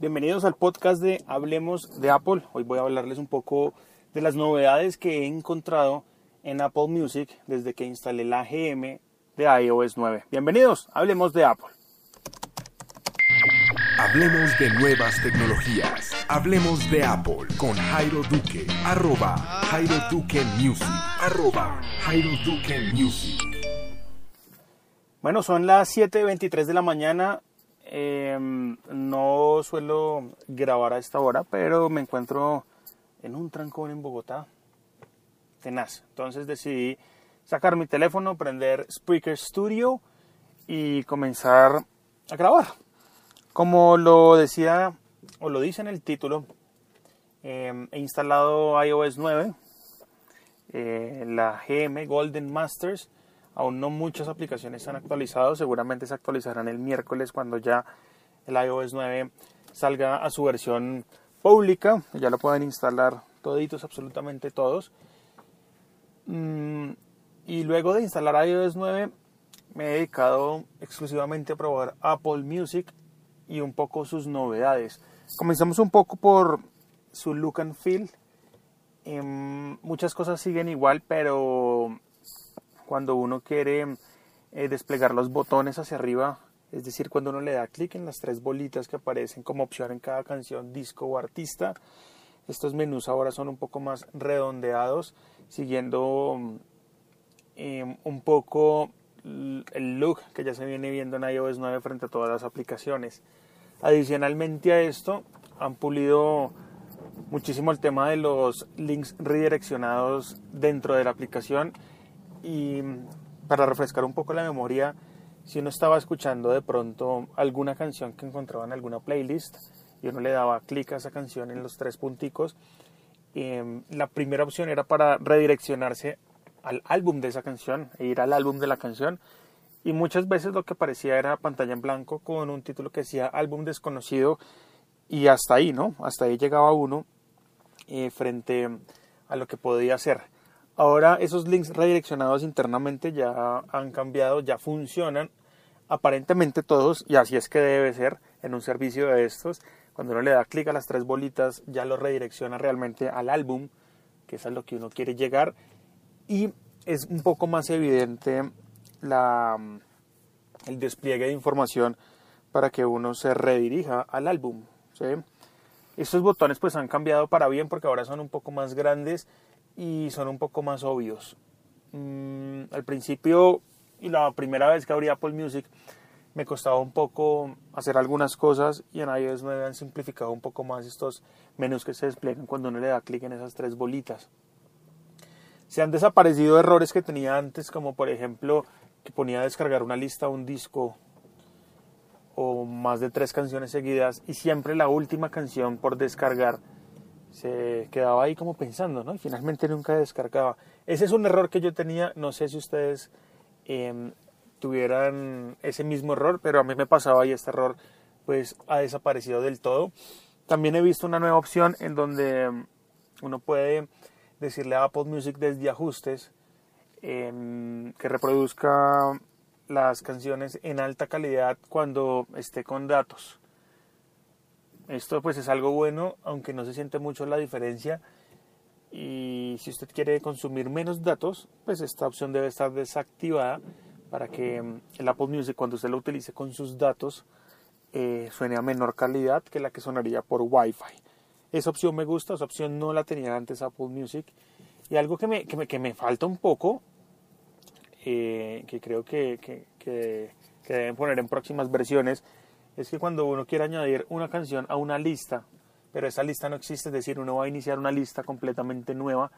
Bienvenidos al podcast de Hablemos de Apple. Hoy voy a hablarles un poco de las novedades que he encontrado en Apple Music desde que instalé la GM de iOS 9. Bienvenidos, hablemos de Apple. Hablemos de nuevas tecnologías. Hablemos de Apple con Jairo Duque. Arroba Jairo Duque Music. Arroba Jairo Duque Music. Bueno, son las 7.23 de la mañana Em, no suelo grabar a esta hora, pero me encuentro en un trancón en Bogotá. Tenaz. Entonces decidí sacar mi teléfono, prender Spreaker Studio y comenzar a grabar. Como lo decía o lo dice en el título, em, he instalado iOS 9, eh, la GM Golden Masters Aún no muchas aplicaciones se han actualizado, seguramente se actualizarán el miércoles cuando ya el iOS 9 salga a su versión pública, ya lo pueden instalar toditos, absolutamente todos. Mm, y luego de instalar iOS 9 me he dedicado exclusivamente a probar Apple Music y un poco sus novedades. Comenzamos un poco por su look and feel. Em, muchas cosas siguen igual, pero cuando uno quiere eh, desplegar los botones hacia arriba, es decir, cuando uno le da clic en las tres bolitas que aparecen como opción en cada canción, disco o artista. Estos menús ahora son un poco más redondeados, siguiendo em, un poco el look que ya se viene viendo en iOS 9 frente a todas las aplicaciones. Adicionalmente a esto, han pulido muchísimo el tema de los links redireccionados dentro de la aplicación y para refrescar un poco la memoria, si uno estaba escuchando de pronto alguna canción que encontraba en alguna playlist y uno le daba clic a esa canción en los tres punticos, em, la primera opción era para redireccionarse al álbum de esa canción e ir al álbum de la canción y muchas veces lo que aparecía era pantalla en blanco con un título que decía álbum desconocido y hasta ahí, ¿no? Hasta ahí llegaba uno eh, frente a lo que podía ser. Ahora esos links redireccionados internamente ya han cambiado, ya funcionan aparentemente todos y así es que debe ser en un servicio de estos. Cuando uno le da clic a las tres bolitas ya lo redirecciona realmente al álbum, que es a lo que uno quiere llegar y es un poco más evidente la, el despliegue de información para que uno se redirija al álbum. Estos botones pues han cambiado para bien porque ahora son un poco más grandes y son un poco más obvios. Mm, al principio, y la primera vez que abrí Apple Music, me costaba un poco hacer algunas cosas y en iOS me han simplificado un poco más estos menús que se despliegan cuando uno le da clic en esas tres bolitas. Se han desaparecido errores que tenía antes, como por ejemplo que ponía a descargar una lista, un disco o más de tres canciones seguidas y siempre la última canción por descargar se quedaba ahí como pensando, ¿no? Y finalmente nunca descargaba. Ese es un error que yo tenía, no sé si ustedes em, tuvieran ese mismo error, pero a mí me pasaba y este error pues ha desaparecido del todo. También he visto una nueva opción en donde em, uno puede decirle a Apple Music desde ajustes em, que reproduzca las canciones en alta calidad cuando esté con datos. Esto pues es algo bueno, aunque no se siente mucho la diferencia. Y si usted quiere consumir menos datos, pues esta opción debe estar desactivada para que mm, el Apple Music cuando usted lo utilice con sus datos eh, suene a menor calidad que la que sonaría por Wi-Fi. Esa opción me gusta, esa opción no la tenía antes Apple Music. Y algo que me, que me, que me falta un poco, eh, que creo que, que, que deben poner en próximas versiones, es que cuando uno quiere añadir una canción a una lista, pero esa lista no existe, es decir, uno va a iniciar una lista completamente nueva,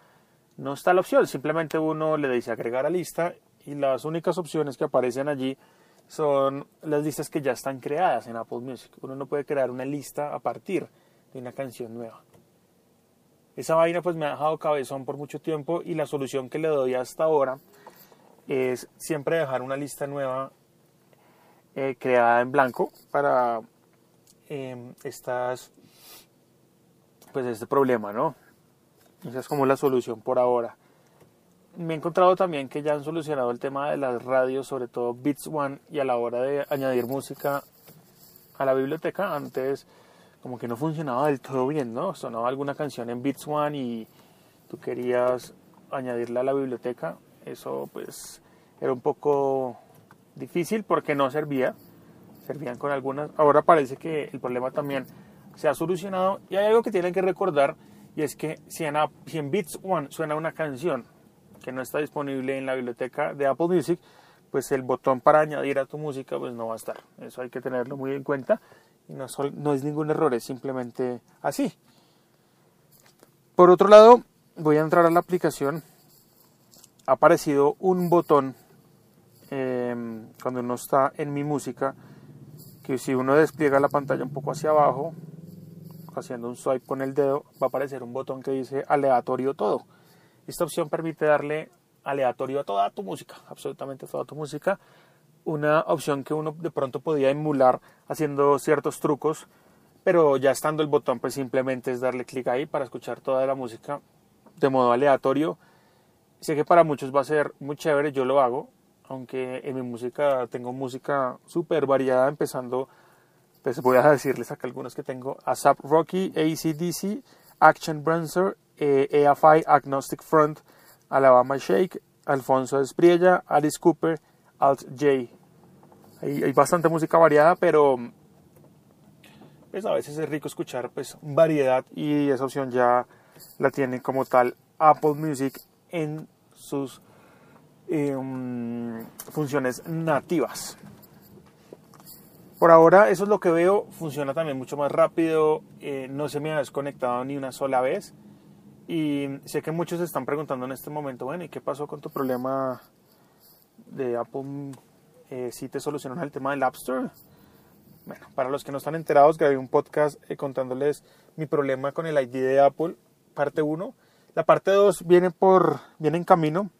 no está la opción, simplemente uno le dice agregar a lista y las únicas opciones que aparecen allí son las listas que ya están creadas en Apple Music. Uno no puede crear una lista a partir de una canción nueva. Esa vaina pues me ha dejado cabezón por mucho tiempo y la solución que le doy hasta ahora es siempre dejar una lista nueva eh, creada en blanco para em, estas pues este problema no esa es como la solución por ahora. Me he encontrado también que ya han solucionado el tema de las radios sobre todo Beats One y a la hora de añadir música a la biblioteca antes como que no funcionaba del todo bien, ¿no? Sonaba alguna canción en Beats One y tú querías añadirla a la biblioteca, eso pues era un poco difícil porque no servía, servían con algunas, ahora parece que el problema también se ha solucionado y hay algo que tienen que recordar y es que si en, si en Beats One suena una canción que no está disponible en la biblioteca de Apple Music, pues el botón para añadir a tu música pues no va a estar. Eso hay que tenerlo muy en cuenta y no, no es ningún error, es simplemente así. Por otro lado, voy a entrar a la aplicación. Ha aparecido un botón cuando uno está en mi música que si uno despliega la pantalla un poco hacia abajo, haciendo un swipe con el dedo, va a aparecer un botón que dice aleatorio todo. Esta opción permite darle aleatorio a toda tu música, absolutamente toda tu música. Una opción que uno de pronto podía emular haciendo ciertos trucos, pero ya estando el botón, pues simplemente es darle clic ahí para escuchar toda la música de modo aleatorio. Sé que para muchos va a ser muy chévere, yo lo hago, aunque en mi música tengo música súper variada, empezando, pues voy a decirles acá algunos que tengo, ASAP Rocky, ACDC, Action Bronzer, eh, EFI, Agnostic Front, Alabama Shake, Alfonso Espriella, Alice Cooper, Alt J. Hay, bastante música variada, pero pues a veces es rico escuchar pues variedad y esa opción ya la tiene como tal Apple Music en sus em, funciones nativas. Por ahora eso es lo que veo, funciona también mucho más rápido, eh, no se me ha desconectado ni una sola vez. Y sé que muchos se están preguntando en este momento, bueno, ¿y qué pasó con tu problema de Apple? Eh, ¿Si te solucionaron el tema del App Store? Bueno, para los que no están enterados, grabé un podcast eh, contándoles mi problema con el ID de Apple, parte 1. La parte 2 viene, por, viene en camino.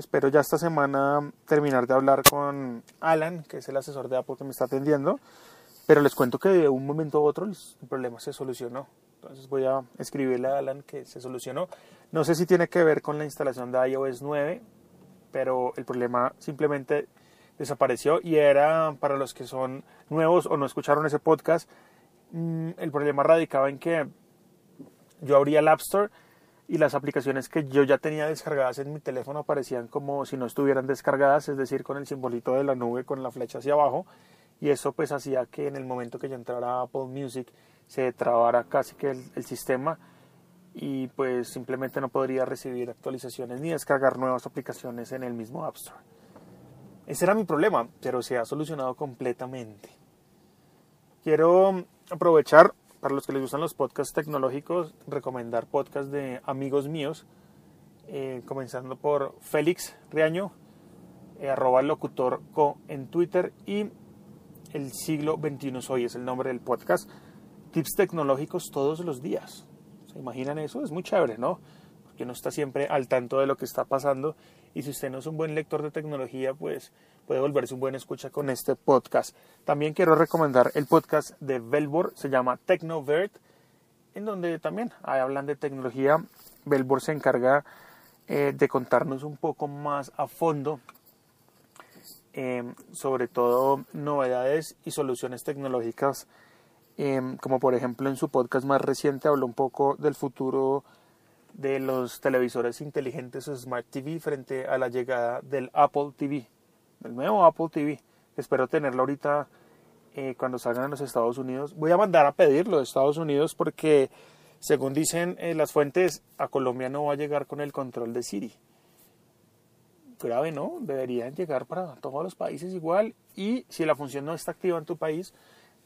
Espero ya esta semana terminar de hablar con Alan, que es el asesor de Apple que me está atendiendo. Pero les cuento que de un momento a otro el problema se solucionó. Entonces voy a escribirle a Alan que se solucionó. No sé si tiene que ver con la instalación de iOS 9, pero el problema simplemente desapareció y era para los que son nuevos o no escucharon ese podcast, mm, el problema radicaba en que yo abría el App Store y las aplicaciones que yo ya tenía descargadas en mi teléfono aparecían como si no estuvieran descargadas, es decir, con el simbolito de la nube con la flecha hacia abajo y eso pues hacía que en el momento que yo entrara Apple Music se trabara casi que el, sistema y pues simplemente no podría recibir actualizaciones ni descargar nuevas aplicaciones en el mismo App Store. Ese era mi problema, pero se ha solucionado completamente. Quiero aprovechar, para los que les gustan los podcasts tecnológicos, recomendar podcasts de amigos míos, eh, comenzando por Félix Riaño, eh, arroba locutor co en Twitter y el siglo XXI hoy es el nombre del podcast tips tecnológicos todos los días. ¿Se imaginan eso? Es muy chévere, ¿no? Porque uno está siempre al tanto de lo que está pasando y si usted no es un buen lector de tecnología, pues puede volverse un buen escucha con este podcast. También quiero recomendar el podcast de Velbor, se llama Tecnovert, en donde también hablan de tecnología. Velbor se encarga eh, de contarnos un poco más a fondo eh, sobre todo novedades y soluciones tecnológicas Em, como por ejemplo en su podcast más reciente habló un poco del futuro de los televisores inteligentes o Smart TV frente a la llegada del Apple TV, del nuevo Apple TV. Espero tenerlo ahorita eh, cuando salgan en los Estados Unidos. Voy a mandar a pedirlo de Estados Unidos porque, según dicen eh, las fuentes, a Colombia no va a llegar con el control de Siri. Grave, ¿no? Deberían llegar para todos los países igual. Y si la función no está activa en tu país,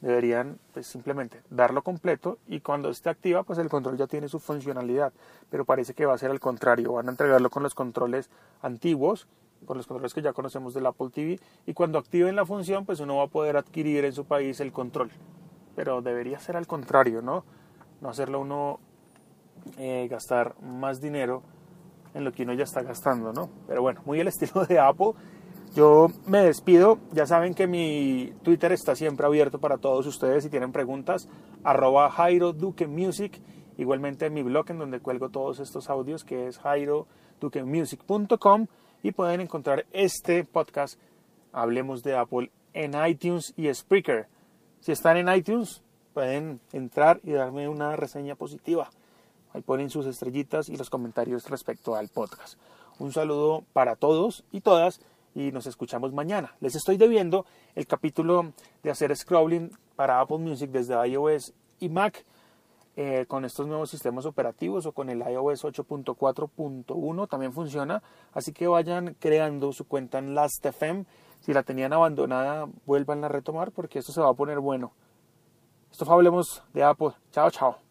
deberían pues, simplemente darlo completo y cuando esté activa pues el control ya tiene su funcionalidad. Pero parece que va a ser al contrario van a entregarlo con los controles antiguos con los controles que ya conocemos del Apple TV y cuando activen la función pues uno va a poder adquirir en su país el control. Pero debería ser al contrario no no hacerlo uno eh, gastar más dinero en lo que uno ya está gastando no pero bueno muy el estilo de Apple yo me despido, ya saben que mi Twitter está siempre abierto para todos ustedes si tienen preguntas, arroba Jairo Duque Music, igualmente mi blog en donde cuelgo todos estos audios que es jairoduquemusic.com y pueden encontrar este podcast, Hablemos de Apple, en iTunes y Spreaker. Si están en iTunes, pueden entrar y darme una reseña positiva. Ahí ponen sus estrellitas y los comentarios respecto al podcast. Un saludo para todos y todas y nos escuchamos mañana. Les estoy debiendo el capítulo de hacer scrolling para Apple Music desde iOS y Mac eh, con estos nuevos sistemas operativos o con el iOS 8.4.1 también funciona. Así que vayan creando su cuenta en Last.fm. Si la tenían abandonada, vuelvan a retomar porque esto se va a poner bueno. Esto fue Hablemos de Apple. Chao, chao.